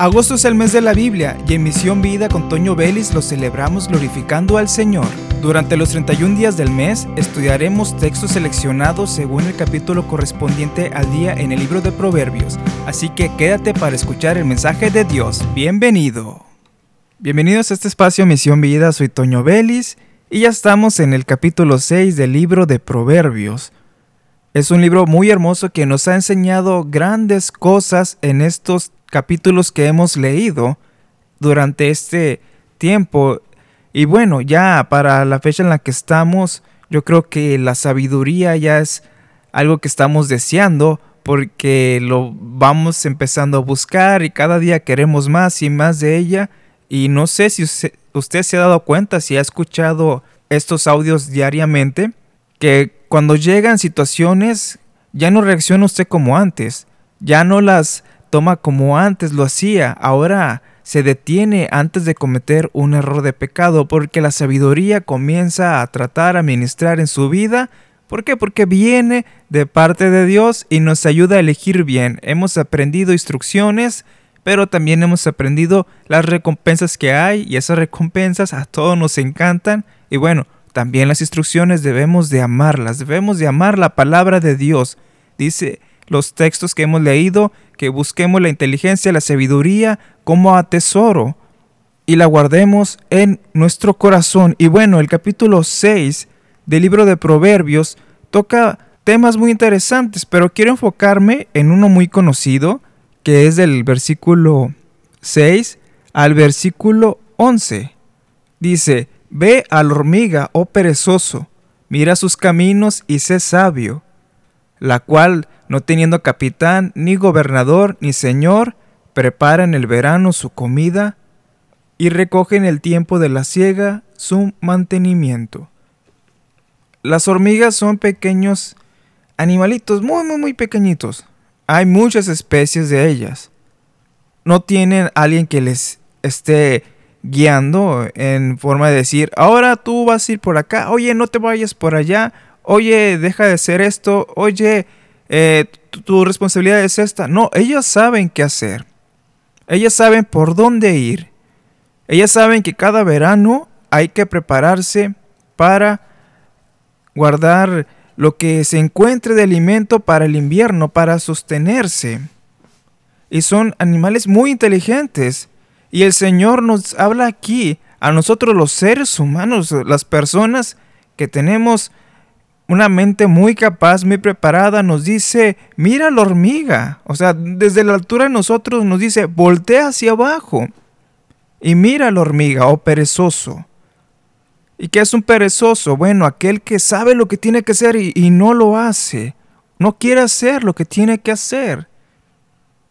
Agosto es el mes de la Biblia y en Misión Vida con Toño Vélez lo celebramos glorificando al Señor. Durante los 31 días del mes estudiaremos textos seleccionados según el capítulo correspondiente al día en el libro de Proverbios, así que quédate para escuchar el mensaje de Dios. Bienvenido. Bienvenidos a este espacio Misión Vida, soy Toño Vélez y ya estamos en el capítulo 6 del libro de Proverbios. Es un libro muy hermoso que nos ha enseñado grandes cosas en estos capítulos que hemos leído durante este tiempo. Y bueno, ya para la fecha en la que estamos, yo creo que la sabiduría ya es algo que estamos deseando porque lo vamos empezando a buscar y cada día queremos más y más de ella. Y no sé si usted, se ha dado cuenta, si ha escuchado estos audios diariamente, que cuando llegan situaciones ya no reacciona usted como antes, ya no las toma como antes lo hacía, ahora se detiene antes de cometer un error de pecado, porque la sabiduría comienza a tratar a ministrar en su vida. ¿Por qué? Porque viene de parte de Dios y nos ayuda a elegir bien. Hemos aprendido instrucciones, pero también hemos aprendido las recompensas que hay y esas recompensas a todos nos encantan. Y bueno, también las instrucciones debemos de amarlas, debemos de amar la palabra de Dios. Dice los textos que hemos leído, que busquemos la inteligencia, la sabiduría como a tesoro y la guardemos en nuestro corazón. Y bueno, el capítulo 6 del libro de Proverbios toca temas muy interesantes, pero quiero enfocarme en uno muy conocido, que es del versículo 6 al versículo 11. Dice, Ve a la hormiga, oh perezoso, mira sus caminos y sé sabio, la cual no teniendo capitán, ni gobernador, ni señor, prepara en el verano su comida y recoge en el tiempo de la siega su mantenimiento. Las hormigas son pequeños animalitos, muy, muy, muy pequeñitos. Hay muchas especies de ellas. No tienen alguien que les esté guiando en forma de decir, ahora tú vas a ir por acá, oye, no te vayas por allá, oye, deja de hacer esto, oye, eh, tu, responsabilidad es esta. No, ellas saben qué hacer. Ellas saben por dónde ir. Ellas saben que cada verano hay que prepararse para guardar lo que se encuentre de alimento para el invierno, para sostenerse. Y son animales muy inteligentes. Y el Señor nos habla aquí, a nosotros los seres humanos, las personas que tenemos una mente muy capaz, muy preparada, nos dice, mira la hormiga. O sea, desde la altura de nosotros nos dice, voltea hacia abajo y mira la hormiga, oh perezoso. ¿Y qué es un perezoso? Bueno, aquel que sabe lo que tiene que hacer y no lo hace. No quiere hacer lo que tiene que hacer.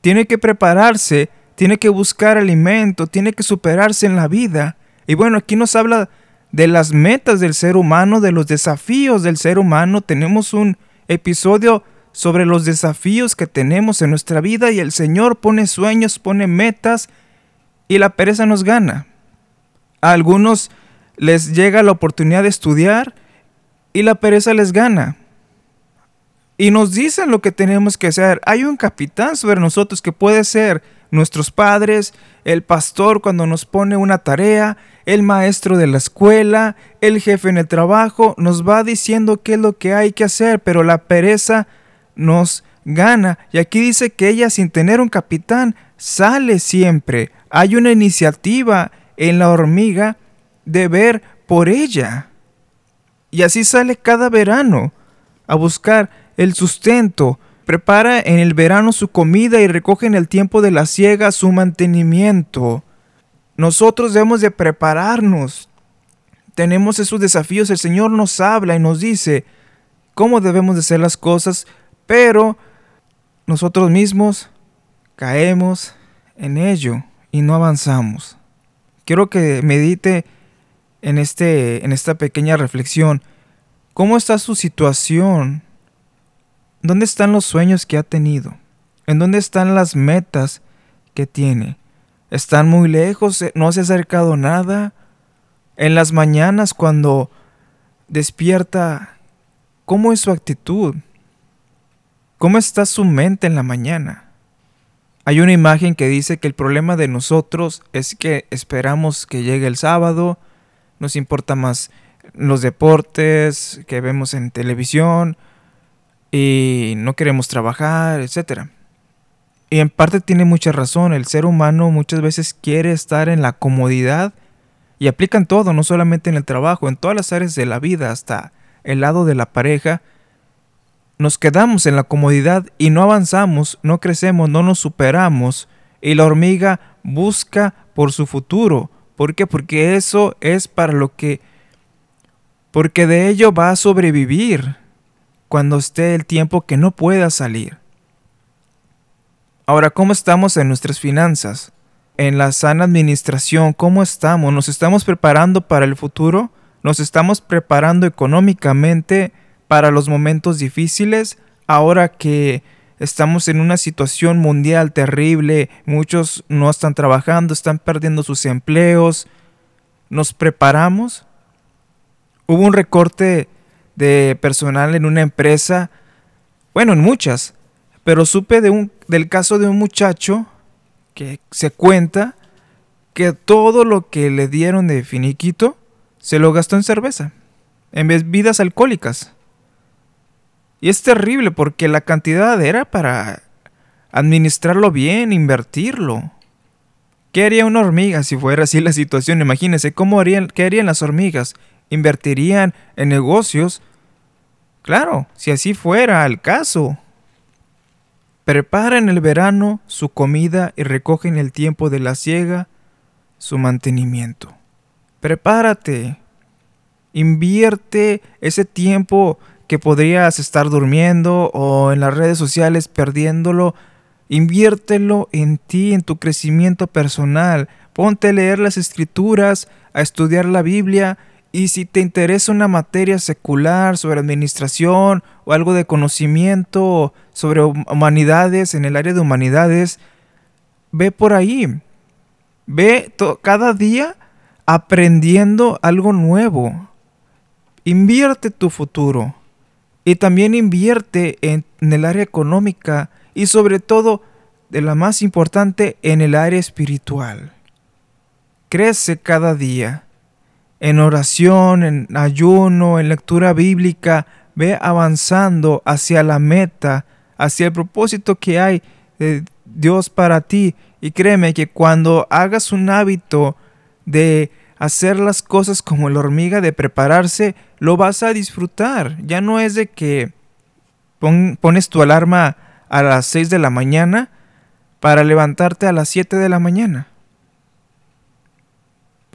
Tiene que prepararse, tiene que buscar alimento, tiene que superarse en la vida. Y bueno, aquí nos habla de las metas del ser humano, de los desafíos del ser humano. Tenemos un episodio sobre los desafíos que tenemos en nuestra vida y el Señor pone sueños, pone metas y la pereza nos gana. A algunos les llega la oportunidad de estudiar y la pereza les gana. Y nos dicen lo que tenemos que hacer. Hay un capitán sobre nosotros que puede ser nuestros padres, el pastor cuando nos pone una tarea, el maestro de la escuela, el jefe en el trabajo, nos va diciendo qué es lo que hay que hacer, pero la pereza nos gana. Y aquí dice que ella sin tener un capitán sale siempre. Hay una iniciativa en la hormiga de ver por ella. Y así sale cada verano a buscar el sustento. Prepara en el verano su comida y recoge en el tiempo de la siega su mantenimiento. Nosotros debemos de prepararnos. Tenemos esos desafíos. El Señor nos habla y nos dice cómo debemos de hacer las cosas, pero nosotros mismos caemos en ello y no avanzamos. Quiero que medite en, este, en esta pequeña reflexión. ¿Cómo está su situación? ¿Dónde están los sueños que ha tenido? ¿En dónde están las metas que tiene? Están muy lejos, no se ha acercado nada. En las mañanas cuando despierta, ¿cómo es su actitud? ¿Cómo está su mente en la mañana? Hay una imagen que dice que el problema de nosotros es que esperamos que llegue el sábado, nos importa más los deportes que vemos en televisión y no queremos trabajar, etc. Y en parte tiene mucha razón, el ser humano muchas veces quiere estar en la comodidad y aplican todo, no solamente en el trabajo, en todas las áreas de la vida, hasta el lado de la pareja. Nos quedamos en la comodidad y no avanzamos, no crecemos, no nos superamos. Y la hormiga busca por su futuro. ¿Por qué? Porque eso es para lo que... Porque de ello va a sobrevivir cuando esté el tiempo que no pueda salir. Ahora, ¿cómo estamos en nuestras finanzas? En la sana administración, ¿cómo estamos? ¿Nos estamos preparando para el futuro? ¿Nos estamos preparando económicamente para los momentos difíciles? Ahora que estamos en una situación mundial terrible, muchos no están trabajando, están perdiendo sus empleos. ¿Nos preparamos? Hubo un recorte de personal en una empresa, bueno, en muchas, pero supe de un, del caso de un muchacho que se cuenta que todo lo que le dieron de finiquito se lo gastó en cerveza, en bebidas alcohólicas. Y es terrible porque la cantidad era para administrarlo bien, invertirlo. ¿Qué haría una hormiga si fuera así la situación? Imagínense, ¿cómo harían, ¿qué harían las hormigas? ¿Invertirían en negocios? Claro, si así fuera el caso. Prepara en el verano su comida y recoge en el tiempo de la siega su mantenimiento. Prepárate. Invierte ese tiempo que podrías estar durmiendo o en las redes sociales perdiéndolo. Inviértelo en ti, en tu crecimiento personal. Ponte a leer las escrituras, a estudiar la Biblia y si te interesa una materia secular sobre administración o algo de conocimiento sobre humanidades, en el área de humanidades, ve por ahí. Ve cada día aprendiendo algo nuevo. Invierte tu futuro. Y también invierte en, el área económica y sobre todo, de la más importante, en el área espiritual. Crece cada día en oración, en ayuno, en lectura bíblica, ve avanzando hacia la meta, hacia el propósito que hay de Dios para ti. Y créeme que cuando hagas un hábito de hacer las cosas como la hormiga, de prepararse, lo vas a disfrutar. Ya no es de que pones tu alarma a las 6 de la mañana para levantarte a las 7 de la mañana.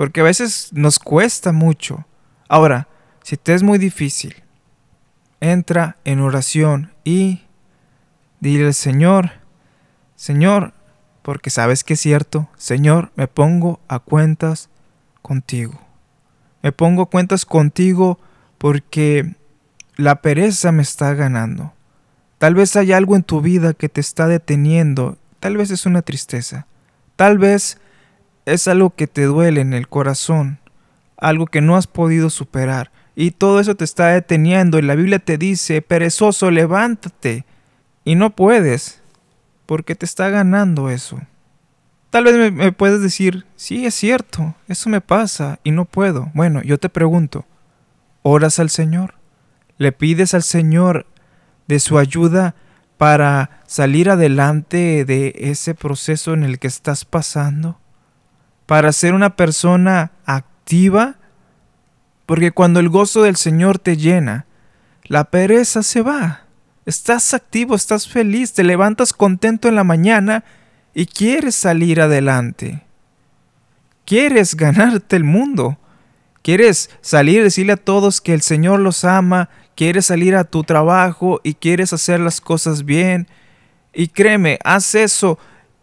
Porque a veces nos cuesta mucho. Ahora, si te es muy difícil, entra en oración y dile al Señor, Señor, porque sabes que es cierto, Señor, me pongo a cuentas contigo. Me pongo a cuentas contigo porque la pereza me está ganando. Tal vez hay algo en tu vida que te está deteniendo, tal vez es una tristeza, tal vez es algo que te duele en el corazón, algo que no has podido superar. Y todo eso te está deteniendo. Y la Biblia te dice, perezoso, levántate. Y no puedes, porque te está ganando eso. Tal vez me, puedes decir, sí, es cierto, eso me pasa y no puedo. Bueno, yo te pregunto, ¿oras al Señor? ¿Le pides al Señor de su ayuda para salir adelante de ese proceso en el que estás pasando? Para ser una persona activa, porque cuando el gozo del Señor te llena, la pereza se va. Estás activo, estás feliz, te levantas contento en la mañana y quieres salir adelante. Quieres ganarte el mundo. Quieres salir y decirle a todos que el Señor los ama. Quieres salir a tu trabajo y quieres hacer las cosas bien. Y créeme, haz eso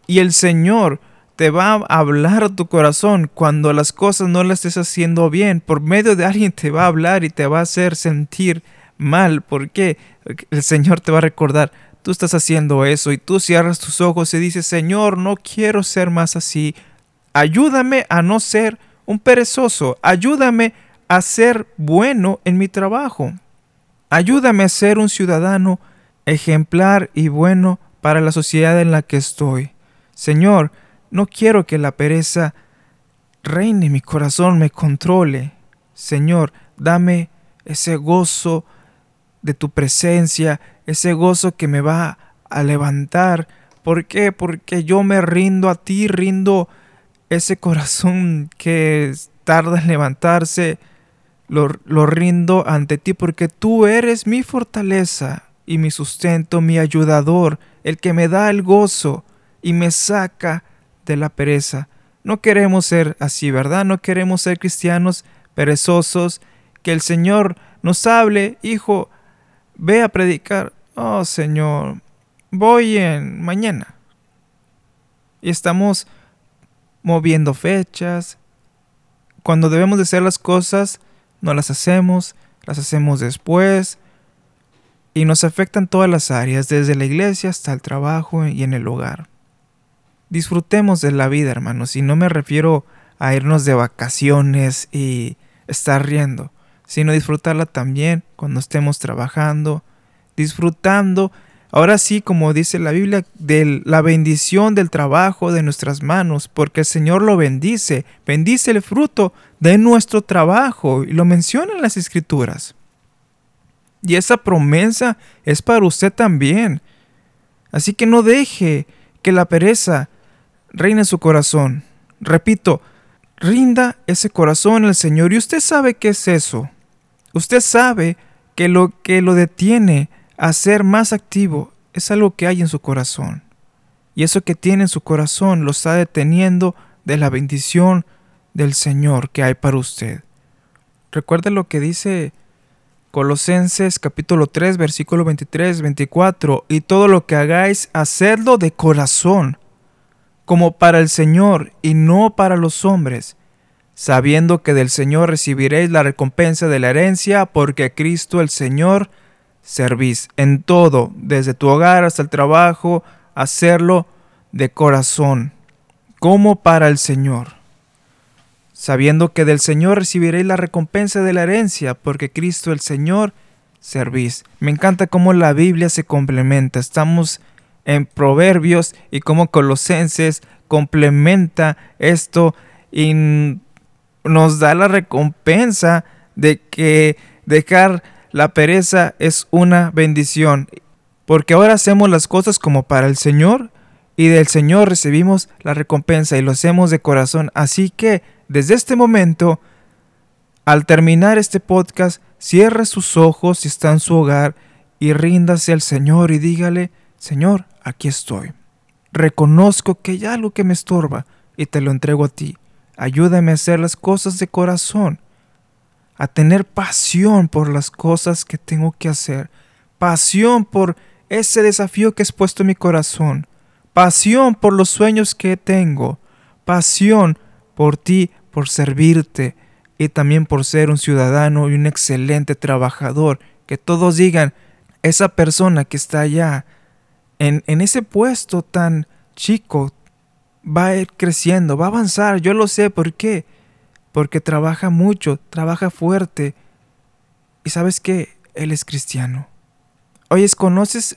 y el Señor te va a hablar tu corazón cuando las cosas no las estés haciendo bien. Por medio de alguien te va a hablar y te va a hacer sentir mal. ¿Por qué? El Señor te va a recordar, tú estás haciendo eso y tú cierras tus ojos y dices, Señor, no quiero ser más así. Ayúdame a no ser un perezoso. Ayúdame a ser bueno en mi trabajo. Ayúdame a ser un ciudadano ejemplar y bueno para la sociedad en la que estoy. Señor, no quiero que la pereza reine mi corazón, me controle. Señor, dame ese gozo de tu presencia, ese gozo que me va a levantar. ¿Por qué? Porque yo me rindo a ti, rindo ese corazón que tarda en levantarse, lo, lo, rindo ante ti porque tú eres mi fortaleza y mi sustento, mi ayudador, el que me da el gozo y me saca la pereza. No queremos ser así, ¿verdad? No queremos ser cristianos perezosos, que el Señor nos hable, hijo, ve a predicar. Oh Señor, voy en mañana. Y estamos moviendo fechas. Cuando debemos de hacer las cosas, no las hacemos, las hacemos después. Y nos afectan todas las áreas, desde la iglesia hasta el trabajo y en el hogar. Disfrutemos de la vida, hermanos, y no me refiero a irnos de vacaciones y estar riendo, sino disfrutarla también cuando estemos trabajando, disfrutando Ahora sí, como dice la Biblia, de la bendición del trabajo de nuestras manos, porque el Señor lo bendice, bendice el fruto de nuestro trabajo, y lo menciona en las Escrituras. Y esa promesa es para usted también. Así que no deje que la pereza reine en su corazón. Repito, rinda ese corazón al Señor. Y usted sabe qué es eso. Usted sabe que lo que lo detiene a ser más activo es algo que hay en su corazón. Y eso que tiene en su corazón lo está deteniendo de la bendición del Señor que hay para usted. Recuerda lo que dice Colosenses capítulo 3 versículo 23, 24, y todo lo que hagáis, hacedlo de corazón, como para el Señor y no para los hombres, sabiendo que del Señor recibiréis la recompensa de la herencia, porque Cristo el Señor servís en todo, desde tu hogar hasta el trabajo, hacerlo de corazón, como para el Señor, sabiendo que del Señor recibiréis la recompensa de la herencia, porque Cristo el Señor servís. Me encanta cómo la Biblia se complementa. Estamos en Proverbios y cómo Colosenses complementa esto y nos da la recompensa de que dejar la pereza es una bendición, porque ahora hacemos las cosas como para el Señor y del Señor recibimos la recompensa y lo hacemos de corazón. Así que desde este momento, al terminar este podcast, cierre sus ojos si está en su hogar y ríndase al Señor y dígale, Señor, aquí estoy. Reconozco que hay algo que me estorba y te lo entrego a ti. Ayúdame a hacer las cosas de corazón a tener pasión por las cosas que tengo que hacer, pasión por ese desafío que has puesto en mi corazón, pasión por los sueños que tengo, pasión por ti, por servirte y también por ser un ciudadano y un excelente trabajador. Que todos digan, esa persona que está allá, en, en ese puesto tan chico, va a ir creciendo, va a avanzar, yo lo sé, ¿por qué? porque trabaja mucho, trabaja fuerte. Y sabes qué, él es cristiano. Oyes, ¿conoces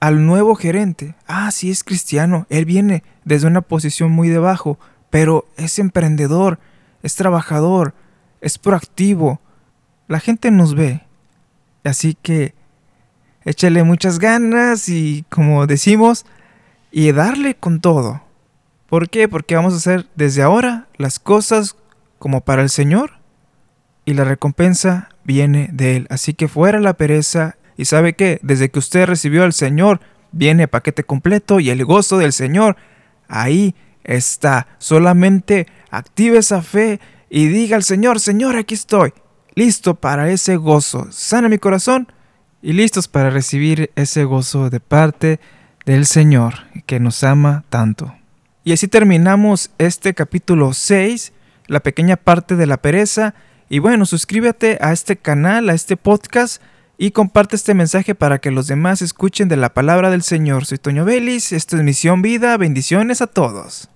al nuevo gerente? Ah, sí, es cristiano. Él viene desde una posición muy debajo, pero es emprendedor, es trabajador, es proactivo. La gente nos ve. Así que échale muchas ganas y, como decimos, y darle con todo. ¿Por qué? Porque vamos a hacer desde ahora las cosas como para el Señor y la recompensa viene de Él. Así que fuera la pereza y sabe que desde que usted recibió al Señor viene paquete completo y el gozo del Señor ahí está. Solamente active esa fe y diga al Señor, Señor, aquí estoy, listo para ese gozo. Sana mi corazón y listos para recibir ese gozo de parte del Señor que nos ama tanto. Y así terminamos este capítulo 6 la pequeña parte de la pereza. Y bueno, suscríbete a este canal, a este podcast y comparte este mensaje para que los demás escuchen de la palabra del Señor. Soy Toño Vélez, esto es Misión Vida, bendiciones a todos.